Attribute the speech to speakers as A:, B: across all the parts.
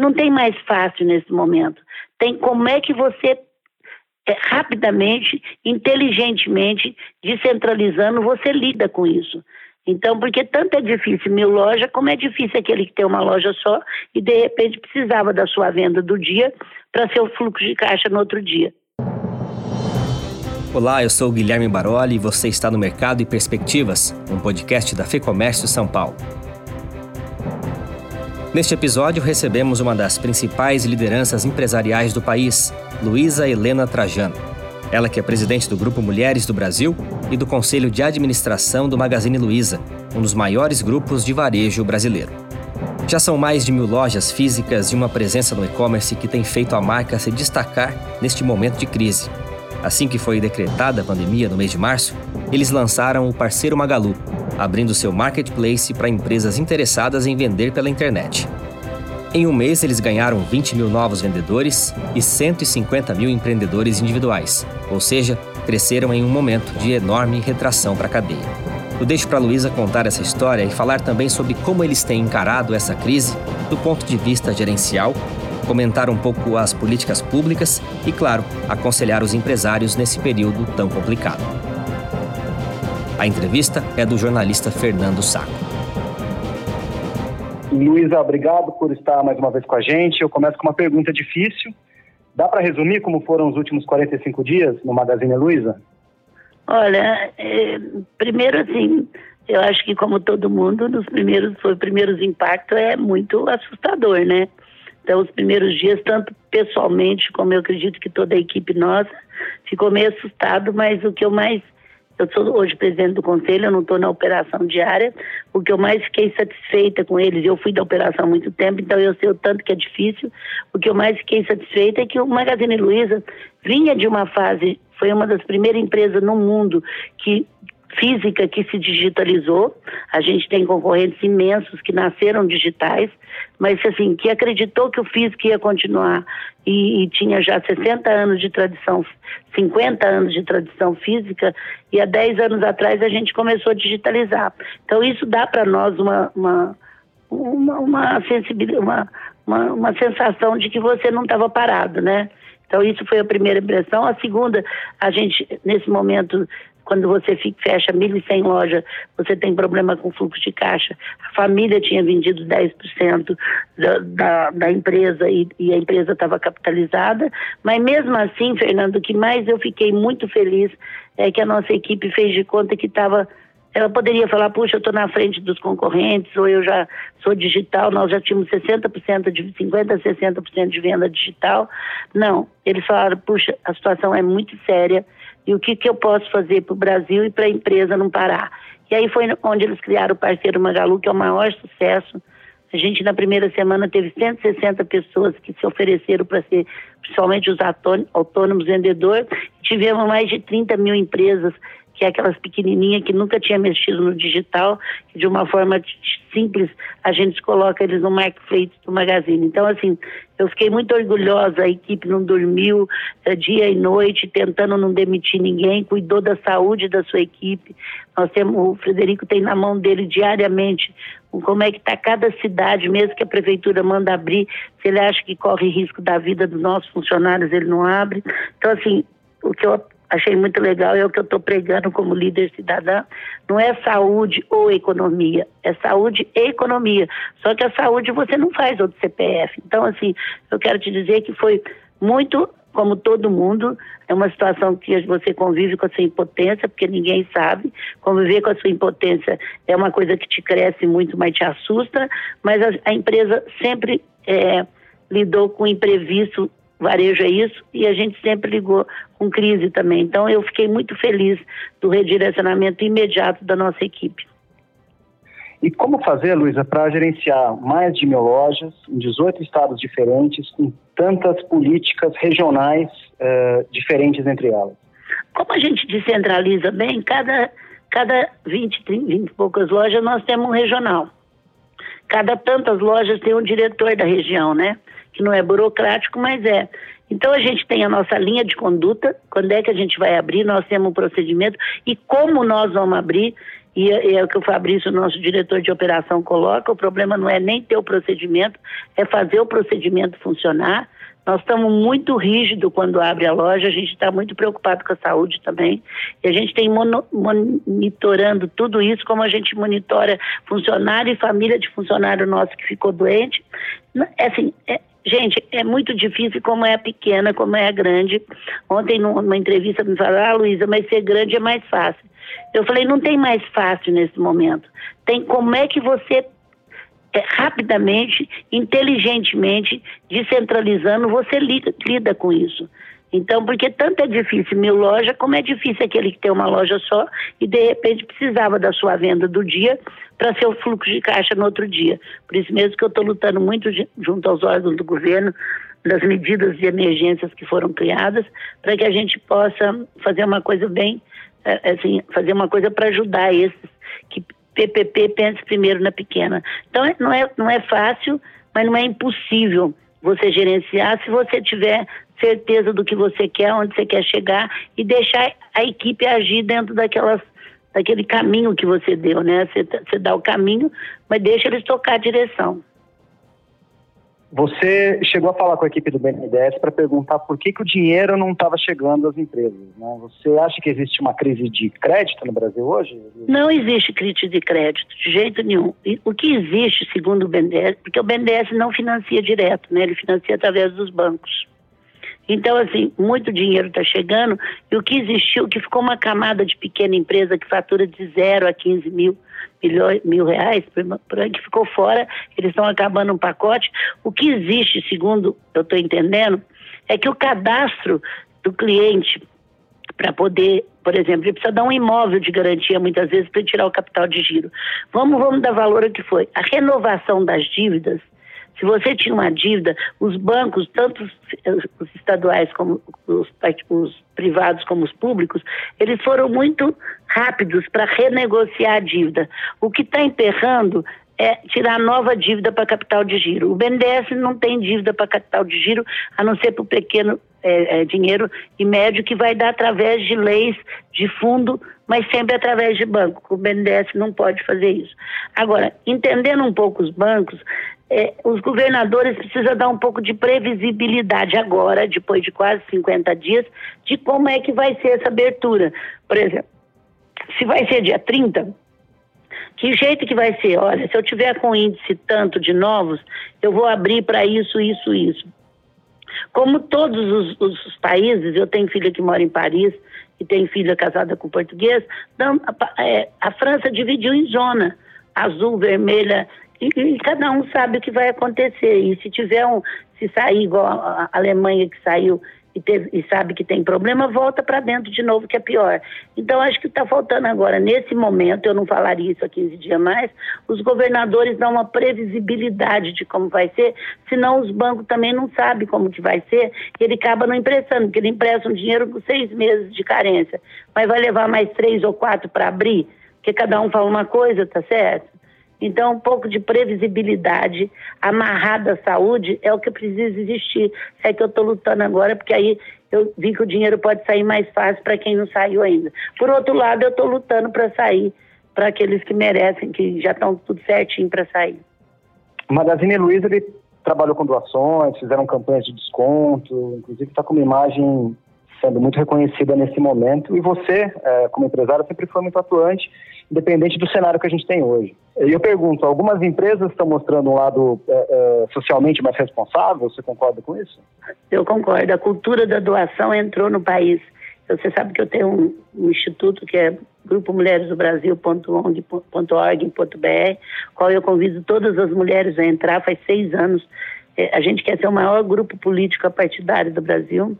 A: não tem mais fácil nesse momento. Tem como é que você é, rapidamente, inteligentemente, descentralizando, você lida com isso. Então, porque tanto é difícil mil lojas, como é difícil aquele que tem uma loja só e de repente precisava da sua venda do dia para ser o fluxo de caixa no outro dia.
B: Olá, eu sou Guilherme Baroli e você está no Mercado e Perspectivas, um podcast da FEComércio São Paulo. Neste episódio, recebemos uma das principais lideranças empresariais do país, Luísa Helena Trajano. Ela que é presidente do Grupo Mulheres do Brasil e do Conselho de Administração do Magazine Luiza, um dos maiores grupos de varejo brasileiro. Já são mais de mil lojas físicas e uma presença no e-commerce que tem feito a marca se destacar neste momento de crise. Assim que foi decretada a pandemia no mês de março, eles lançaram o Parceiro Magalu, abrindo seu marketplace para empresas interessadas em vender pela internet. Em um mês, eles ganharam 20 mil novos vendedores e 150 mil empreendedores individuais, ou seja, cresceram em um momento de enorme retração para a cadeia. Eu deixo para a Luísa contar essa história e falar também sobre como eles têm encarado essa crise do ponto de vista gerencial, comentar um pouco as políticas públicas e, claro, aconselhar os empresários nesse período tão complicado. A entrevista é do jornalista Fernando Saco.
C: Luísa, obrigado por estar mais uma vez com a gente. Eu começo com uma pergunta difícil. Dá para resumir como foram os últimos 45 dias no Magazine Luiza?
A: Olha, é, primeiro assim, eu acho que como todo mundo, nos primeiros, foi primeiros impactos é muito assustador, né? Então, os primeiros dias, tanto pessoalmente como eu acredito que toda a equipe nossa, ficou meio assustado, mas o que eu mais eu sou hoje presidente do conselho, eu não estou na operação diária. O que eu mais fiquei satisfeita com eles, eu fui da operação há muito tempo, então eu sei o tanto que é difícil. O que eu mais fiquei satisfeita é que o Magazine Luiza vinha de uma fase, foi uma das primeiras empresas no mundo que física que se digitalizou. A gente tem concorrentes imensos que nasceram digitais, mas assim, que acreditou que o físico ia continuar e, e, tinha já 60 anos de tradição, 50 anos de tradição física, e há 10 anos atrás a gente começou a digitalizar. Então isso dá para nós uma, uma, uma, uma sensibilidade, uma, uma, uma sensação de que você não estava parado, né? Então, isso foi a primeira impressão. A segunda, a gente, nesse momento, quando você fecha 1.100 lojas, você tem problema com fluxo de caixa. A família tinha vendido 10% da, da, da empresa e, e a empresa estava capitalizada, mas mesmo assim, Fernando, o que mais eu fiquei muito feliz é que a nossa equipe fez de conta que estava ela poderia falar, puxa, eu estou na frente dos concorrentes, ou eu já sou digital, nós já tínhamos 60% de 50% a 60% de venda digital. Não, eles falaram, puxa, a situação é muito séria, e o que, que eu posso fazer para o Brasil e para a empresa não parar. E aí foi onde eles criaram o parceiro Magalu, que é o maior sucesso. A gente, na primeira semana, teve 160 pessoas que se ofereceram para ser, principalmente os autônomos vendedores. Tivemos mais de 30 mil empresas que é aquelas pequenininhas que nunca tinha mexido no digital, que de uma forma simples a gente coloca eles no marketplace do Magazine. Então, assim, eu fiquei muito orgulhosa, a equipe não dormiu é, dia e noite, tentando não demitir ninguém, cuidou da saúde da sua equipe. Nós temos, o Frederico tem na mão dele diariamente como é que está cada cidade, mesmo que a prefeitura manda abrir, se ele acha que corre risco da vida dos nossos funcionários, ele não abre. Então, assim, o que eu achei muito legal, é o que eu estou pregando como líder cidadã, não é saúde ou economia, é saúde e economia. Só que a saúde você não faz outro CPF. Então, assim, eu quero te dizer que foi muito, como todo mundo, é uma situação que você convive com a sua impotência, porque ninguém sabe. Conviver com a sua impotência é uma coisa que te cresce muito, mas te assusta, mas a, a empresa sempre é, lidou com imprevisto varejo é isso, e a gente sempre ligou com crise também. Então eu fiquei muito feliz do redirecionamento imediato da nossa equipe.
C: E como fazer, Luísa, para gerenciar mais de mil lojas em 18 estados diferentes, com tantas políticas regionais uh, diferentes entre elas?
A: Como a gente descentraliza bem, cada, cada 20, 30, 20 e poucas lojas nós temos um regional. Cada tantas lojas tem um diretor da região, né? que não é burocrático, mas é. Então a gente tem a nossa linha de conduta, quando é que a gente vai abrir, nós temos um procedimento e como nós vamos abrir. e é, é o que o Fabrício, nosso diretor de operação, coloca: o problema não é nem ter o procedimento, é fazer o procedimento funcionar. Nós estamos muito rígidos quando abre a loja, a gente está muito preocupado com a saúde também. E a gente tem mono, monitorando tudo isso, como a gente monitora funcionário e família de funcionário nosso que ficou doente. É assim, é, gente, é muito difícil como é a pequena, como é a grande. Ontem, numa entrevista, me falaram, ah, Luísa, mas ser grande é mais fácil. Eu falei, não tem mais fácil nesse momento. Tem como é que você rapidamente, inteligentemente, descentralizando, você lida, lida com isso. Então, porque tanto é difícil mil lojas, como é difícil aquele que tem uma loja só e de repente precisava da sua venda do dia para ser o fluxo de caixa no outro dia. Por isso mesmo que eu estou lutando muito junto aos órgãos do governo das medidas de emergências que foram criadas para que a gente possa fazer uma coisa bem, é, assim, fazer uma coisa para ajudar esses que PPP pense primeiro na pequena. Então, é, não é, não é fácil, mas não é impossível você gerenciar se você tiver certeza do que você quer, onde você quer chegar e deixar a equipe agir dentro daquelas daquele caminho que você deu, né? Você, você dá o caminho, mas deixa eles tocar a direção.
C: Você chegou a falar com a equipe do BNDES para perguntar por que, que o dinheiro não estava chegando às empresas. Né? Você acha que existe uma crise de crédito no Brasil hoje?
A: Não existe crise de crédito, de jeito nenhum. O que existe, segundo o BNDES, porque o BNDES não financia direto, né? ele financia através dos bancos. Então, assim, muito dinheiro está chegando e o que existiu, que ficou uma camada de pequena empresa que fatura de zero a 15 mil, milhões, mil reais, por que ficou fora, eles estão acabando um pacote. O que existe, segundo eu estou entendendo, é que o cadastro do cliente para poder, por exemplo, ele precisa dar um imóvel de garantia muitas vezes para tirar o capital de giro. Vamos, vamos dar valor ao que foi. A renovação das dívidas se você tinha uma dívida, os bancos, tanto os estaduais como os, os privados como os públicos, eles foram muito rápidos para renegociar a dívida. O que está emperrando é tirar nova dívida para capital de giro. O BNDES não tem dívida para capital de giro, a não ser para o pequeno é, é, dinheiro e médio que vai dar através de leis de fundo, mas sempre através de banco. O BNDES não pode fazer isso. Agora, entendendo um pouco os bancos, é, os governadores precisam dar um pouco de previsibilidade agora, depois de quase 50 dias, de como é que vai ser essa abertura. Por exemplo, se vai ser dia 30, que jeito que vai ser? Olha, se eu tiver com índice tanto de novos, eu vou abrir para isso, isso, isso. Como todos os, os, países, eu tenho filha que mora em Paris e tenho filha casada com português, então, a, é, a França dividiu em zona, azul, vermelha, e, e, cada um sabe o que vai acontecer. E se tiver um, se sair igual a, Alemanha que saiu e, teve, e, sabe que tem problema, volta para dentro de novo, que é pior. Então, acho que está faltando agora, nesse momento, eu não falaria isso há 15 dias mais, os governadores dão uma previsibilidade de como vai ser, senão os bancos também não sabem como que vai ser, e ele acaba não emprestando, porque ele empresta um dinheiro com seis meses de carência, mas vai levar mais três ou quatro para abrir, porque cada um fala uma coisa, tá certo? Então, um pouco de previsibilidade amarrada à saúde é o que precisa existir. É que eu estou lutando agora, porque aí eu vi que o dinheiro pode sair mais fácil para quem não saiu ainda. Por outro lado, eu estou lutando para sair para aqueles que merecem, que já estão tudo certinho para sair.
C: Magazine Luiza ele trabalhou com doações, fizeram campanhas de desconto, inclusive está com uma imagem sendo muito reconhecida nesse momento. E você, é, como empresário, sempre foi muito atuante, independente do cenário que a gente tem hoje. E eu pergunto, algumas empresas estão mostrando um lado é, é, socialmente mais responsável? Você concorda com isso?
A: Eu concordo. A cultura da doação entrou no país. Você sabe que eu tenho um, um instituto que é Grupo Mulheres do Brasil.org.br, qual eu convido todas as mulheres a entrar, faz seis anos. É, a gente quer ser o maior grupo político partidário do Brasil.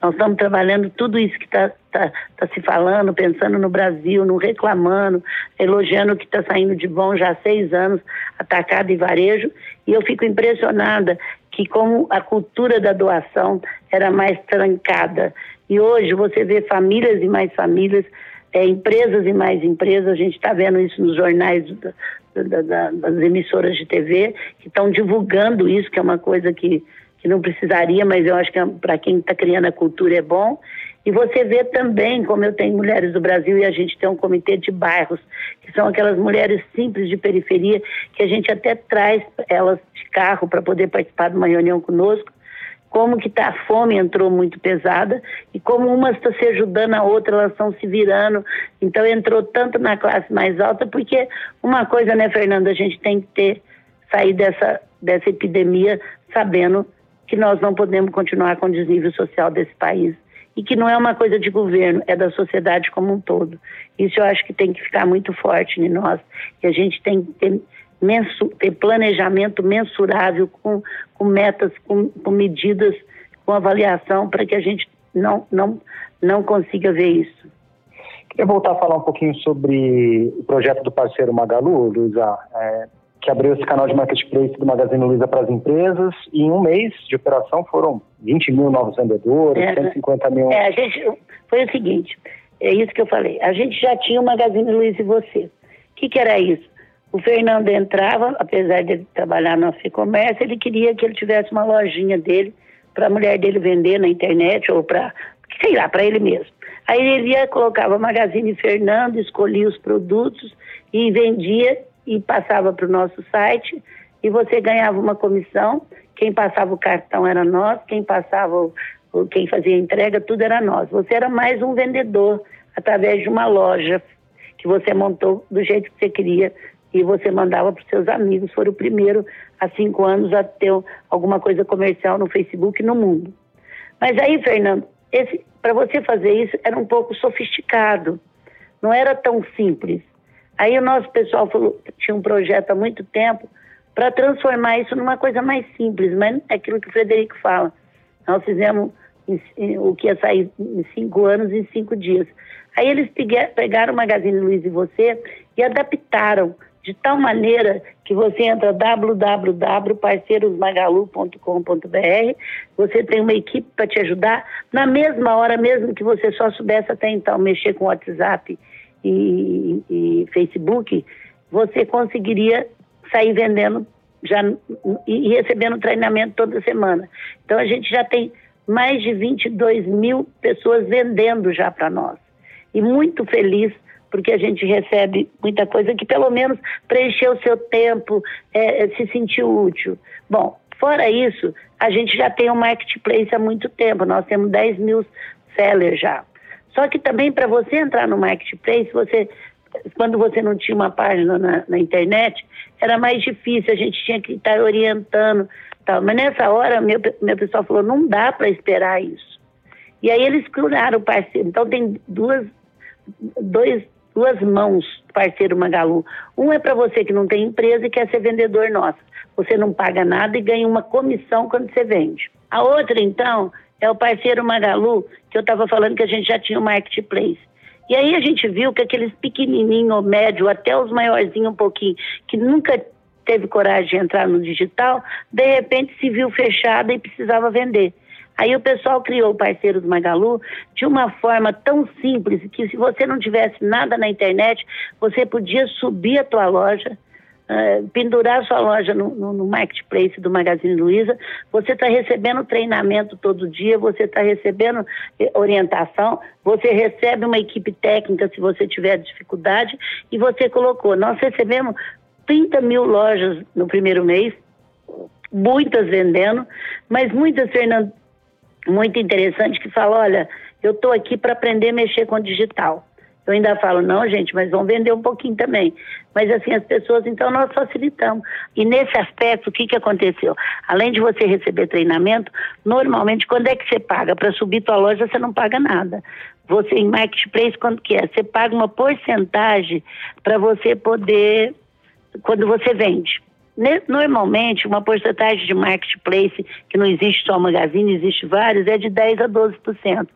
A: Nós estamos trabalhando tudo isso que está tá, tá se falando, pensando no Brasil, no reclamando, elogiando o que está saindo de bom já há seis anos, atacado e varejo. E eu fico impressionada que como a cultura da doação era mais trancada. E hoje você vê famílias e mais famílias, é, empresas e mais empresas, a gente está vendo isso nos jornais da, da, das emissoras de TV, que estão divulgando isso, que é uma coisa que que não precisaria, mas eu acho que é para quem está criando a cultura é bom. E você vê também, como eu tenho mulheres do Brasil e a gente tem um comitê de bairros, que são aquelas mulheres simples de periferia, que a gente até traz elas de carro para poder participar de uma reunião conosco, como que tá, a fome entrou muito pesada e como uma está se ajudando a outra, elas estão se virando. Então entrou tanto na classe mais alta, porque uma coisa, né, Fernanda, a gente tem que ter sair dessa, dessa epidemia sabendo que nós não podemos continuar com o desnível social desse país e que não é uma coisa de governo, é da sociedade como um todo. Isso eu acho que tem que ficar muito forte em nós, e a gente tem que ter, mensu, ter planejamento mensurável com, com metas, com, com medidas, com avaliação para que a gente não, não, não consiga ver isso.
C: Queria voltar a falar um pouquinho sobre o projeto do parceiro Magalu, Luísa. É, que abriu esse canal de marketplace do Magazine Luiza para as empresas e em um mês de operação foram 20 mil novos vendedores, é, 150 mil...
A: É, a gente, foi o seguinte, é isso que eu falei, a gente já tinha o Magazine Luiza e você. O que, que era isso? O Fernando entrava, apesar de trabalhar no e-commerce, ele queria que ele tivesse uma lojinha dele para a mulher dele vender na internet ou para, sei lá, para ele mesmo. Aí ele ia, colocava Magazine Fernando, escolhia os produtos e vendia e passava para o nosso site e você ganhava uma comissão. Quem passava o cartão era nós, quem passava, quem fazia a entrega, tudo era nós. Você era mais um vendedor através de uma loja que você montou do jeito que você queria e você mandava para os seus amigos. Foi o primeiro há cinco anos a ter alguma coisa comercial no Facebook no mundo. Mas aí, Fernando, para você fazer isso era um pouco sofisticado, não era tão simples. Aí o nosso pessoal falou, tinha um projeto há muito tempo para transformar isso numa coisa mais simples, mas é aquilo que o Frederico fala. Nós fizemos o que ia sair em cinco anos em cinco dias. Aí eles pegaram o Magazine Luiza e você e adaptaram de tal maneira que você entra www.parceirosmagalu.com.br, você tem uma equipe para te ajudar na mesma hora, mesmo que você só soubesse até então mexer com o WhatsApp e, e Facebook, você conseguiria sair vendendo já e recebendo treinamento toda semana. Então a gente já tem mais de 22 mil pessoas vendendo já para nós. E muito feliz porque a gente recebe muita coisa que pelo menos preencheu o seu tempo, é, é, se sentiu útil. Bom, fora isso, a gente já tem um marketplace há muito tempo, nós temos 10 mil sellers já. Só que também para você entrar no marketplace, você, quando você não tinha uma página na, na internet, era mais difícil, a gente tinha que estar orientando. Tal. Mas nessa hora, meu, meu pessoal falou, não dá para esperar isso. E aí eles criaram o parceiro. Então tem duas, dois, duas mãos parceiro Magalu. Um é para você que não tem empresa e quer ser vendedor nosso. Você não paga nada e ganha uma comissão quando você vende. A outra, então, é o parceiro Magalu, que eu estava falando que a gente já tinha o marketplace. E aí a gente viu que aqueles pequenininho, médio, até os maiorzinhos um pouquinho, que nunca teve coragem de entrar no digital, de repente se viu fechada e precisava vender. Aí o pessoal criou o Parceiros Magalu de uma forma tão simples que se você não tivesse nada na internet, você podia subir a tua loja, uh, pendurar sua loja no, no, no, marketplace do Magazine Luiza, você está recebendo treinamento todo dia, você está recebendo eh, orientação, você recebe uma equipe técnica se você tiver dificuldade e você colocou. Nós recebemos 30 mil lojas no primeiro mês, muitas vendendo, mas muitas, Fernando, muito interessante, que falam, olha, eu estou aqui para aprender a mexer com digital. Eu ainda falo, não, gente, mas vão vender um pouquinho também. Mas assim, as pessoas, então, nós facilitamos. E nesse aspecto, o que, que aconteceu? Além de você receber treinamento, normalmente, quando é que você paga? Para subir tua loja, você não paga nada. Você, em marketplace, quando que é? Você paga uma porcentagem para você poder, quando você vende. Normalmente, uma porcentagem de marketplace, que não existe só magazine, existe vários, é de 10% a 12%.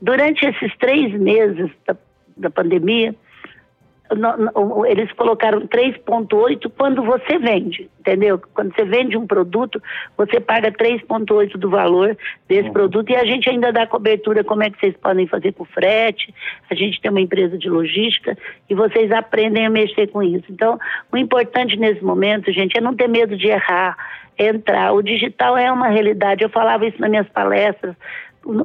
A: Durante esses três meses da da pandemia, eles colocaram 3,8 quando você vende, entendeu? Quando você vende um produto, você paga 3,8 do valor desse uhum. produto e a gente ainda dá cobertura como é que vocês podem fazer com frete, a gente tem uma empresa de logística e vocês aprendem a mexer com isso. Então, o importante nesse momento, gente, é não ter medo de errar, entrar. O digital é uma realidade, eu falava isso nas minhas palestras,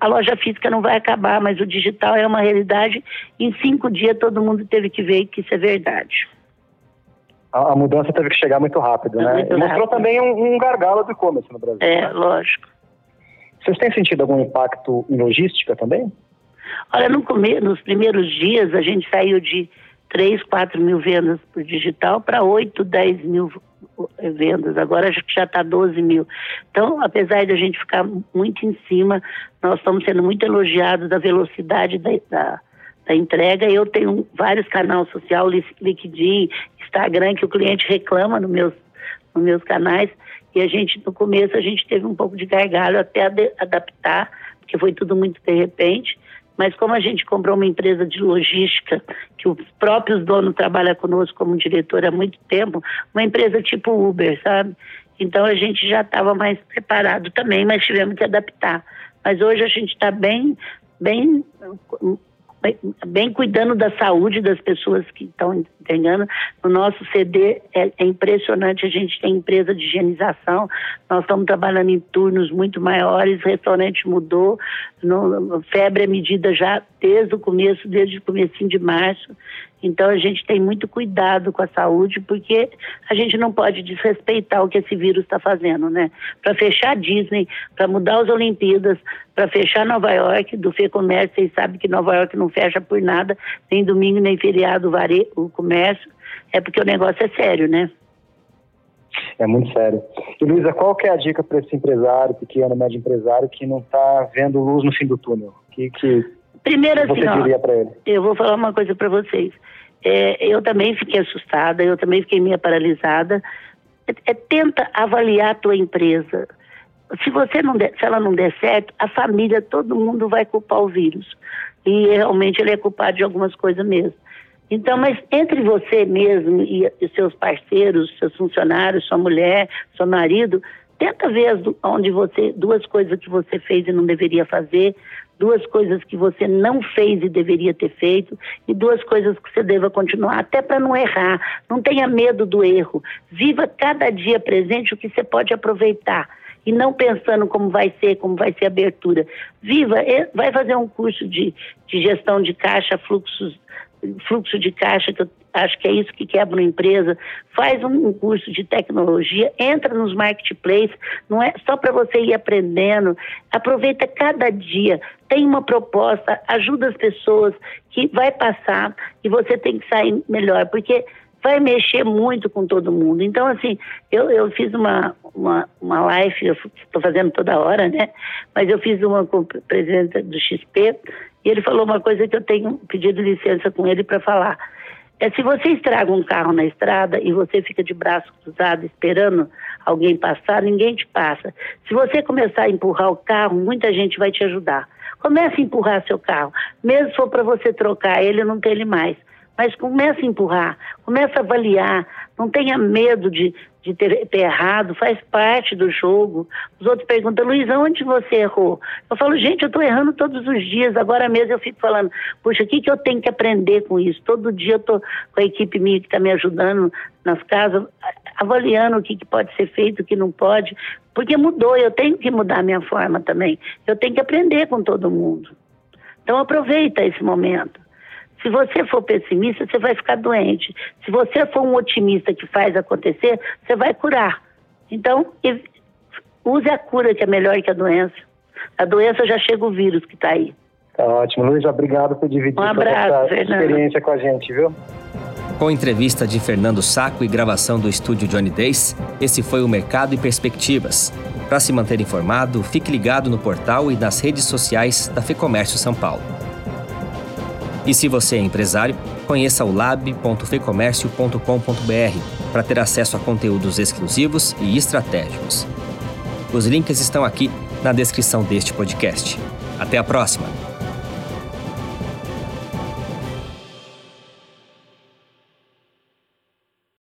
A: a loja física não vai acabar, mas o digital é uma realidade. Em cinco dias todo mundo teve que ver que isso é verdade.
C: A, a mudança teve que chegar muito rápido, é né? Muito Mostrou rápido. também um, um gargalo do e-commerce no Brasil.
A: É,
C: né?
A: lógico.
C: Vocês têm sentido algum impacto em logística também?
A: Olha, no come... nos primeiros dias a gente saiu de 3, 4 mil vendas por digital para 8, 10 mil vendas, agora acho que já está 12 mil. Então, apesar de a gente ficar muito em cima, nós estamos sendo muito elogiados da velocidade da, da, da entrega. Eu tenho vários canais social, LinkedIn, Instagram, que o cliente reclama nos meus, nos meus canais, e a gente, no começo, a gente teve um pouco de gargalho até adaptar, porque foi tudo muito de repente, mas como a gente comprou uma empresa de logística, que os próprios donos trabalham conosco como diretor há muito tempo, uma empresa tipo Uber, sabe? Então a gente já estava mais preparado também, mas tivemos que adaptar. Mas hoje a gente está bem, bem bem cuidando da saúde das pessoas que estão entregando. No nosso CD é, é, impressionante, a gente tem empresa de higienização, nós estamos trabalhando em turnos muito maiores, o restaurante mudou, no, febre é medida já desde o começo, desde o começo de março. Então a gente tem muito cuidado com a saúde, porque a gente não pode desrespeitar o que esse vírus está fazendo, né? Para fechar a Disney, para mudar as Olimpíadas, para fechar Nova York, do Fê Comércio, vocês sabem que Nova York não fecha por nada, nem domingo, nem feriado, o comércio, é porque o negócio é sério, né?
C: É muito sério. E Luísa, qual que é a dica para esse empresário, pequeno, médio empresário, que não está vendo luz no fim do túnel? Que, que
A: Primeiro assim, você diria ele? Eu vou falar uma coisa para vocês. É, eu também fiquei assustada, eu também fiquei meio paralisada. É, é, tenta avaliar a tua empresa. Se você não der, se ela não der certo, a família, todo mundo vai culpar o vírus. E realmente ele é culpado de algumas coisas mesmo. Então, mas entre você mesmo e, e seus parceiros, seus funcionários, sua mulher, seu marido, tenta ver as, onde você duas coisas que você fez e não deveria fazer, duas coisas que você não fez e deveria ter feito e duas coisas que você deva continuar, até para não errar. Não tenha medo do erro. Viva cada dia presente o que você pode aproveitar e não pensando como vai ser, como vai ser a abertura. Viva, vai fazer um curso de, de gestão de caixa, fluxos fluxo de caixa, que eu acho que é isso que quebra uma empresa, faz um, curso de tecnologia, entra nos marketplaces, não é só para você ir aprendendo, aproveita cada dia, tem uma proposta, ajuda as pessoas que vai passar e você tem que sair melhor, porque vai mexer muito com todo mundo. Então, assim, eu, eu fiz uma, uma, uma live, estou fazendo toda hora, né? Mas eu fiz uma com o presidente do XP e ele falou uma coisa que eu tenho pedido licença com ele para falar. É se você estraga um carro na estrada e você fica de braço cruzado esperando alguém passar, ninguém te passa. Se você começar a empurrar o carro, muita gente vai te ajudar. Comece a empurrar seu carro, mesmo se for para você trocar ele, não ter ele mais mas comece a empurrar, comece a avaliar, não tenha medo de, de ter, ter, errado, faz parte do jogo. Os outros perguntam, Luiz, onde você errou? Eu falo, gente, eu estou errando todos os dias, agora mesmo eu fico falando, puxa, o que, que eu tenho que aprender com isso? Todo dia eu estou com a equipe minha que está me ajudando nas casas, avaliando o que, que pode ser feito, o que não pode, porque mudou, eu tenho que mudar a minha forma também, eu tenho que aprender com todo mundo. Então aproveita esse momento. Se você for pessimista, você vai ficar doente. Se você for um otimista que faz acontecer, você vai curar. Então, use a cura, que é melhor que a doença. A doença já chega o vírus que está aí.
C: Tá ótimo. Luiz, obrigado por dividir
A: um abraço,
C: essa experiência com a gente, viu?
B: Com entrevista de Fernando Saco e gravação do estúdio Johnny Days, esse foi o Mercado e Perspectivas. Para se manter informado, fique ligado no portal e nas redes sociais da FEComércio São Paulo. E se você é empresário, conheça o lab.fecomércio.com.br para ter acesso a conteúdos exclusivos e estratégicos. Os links estão aqui na descrição deste podcast. Até a próxima!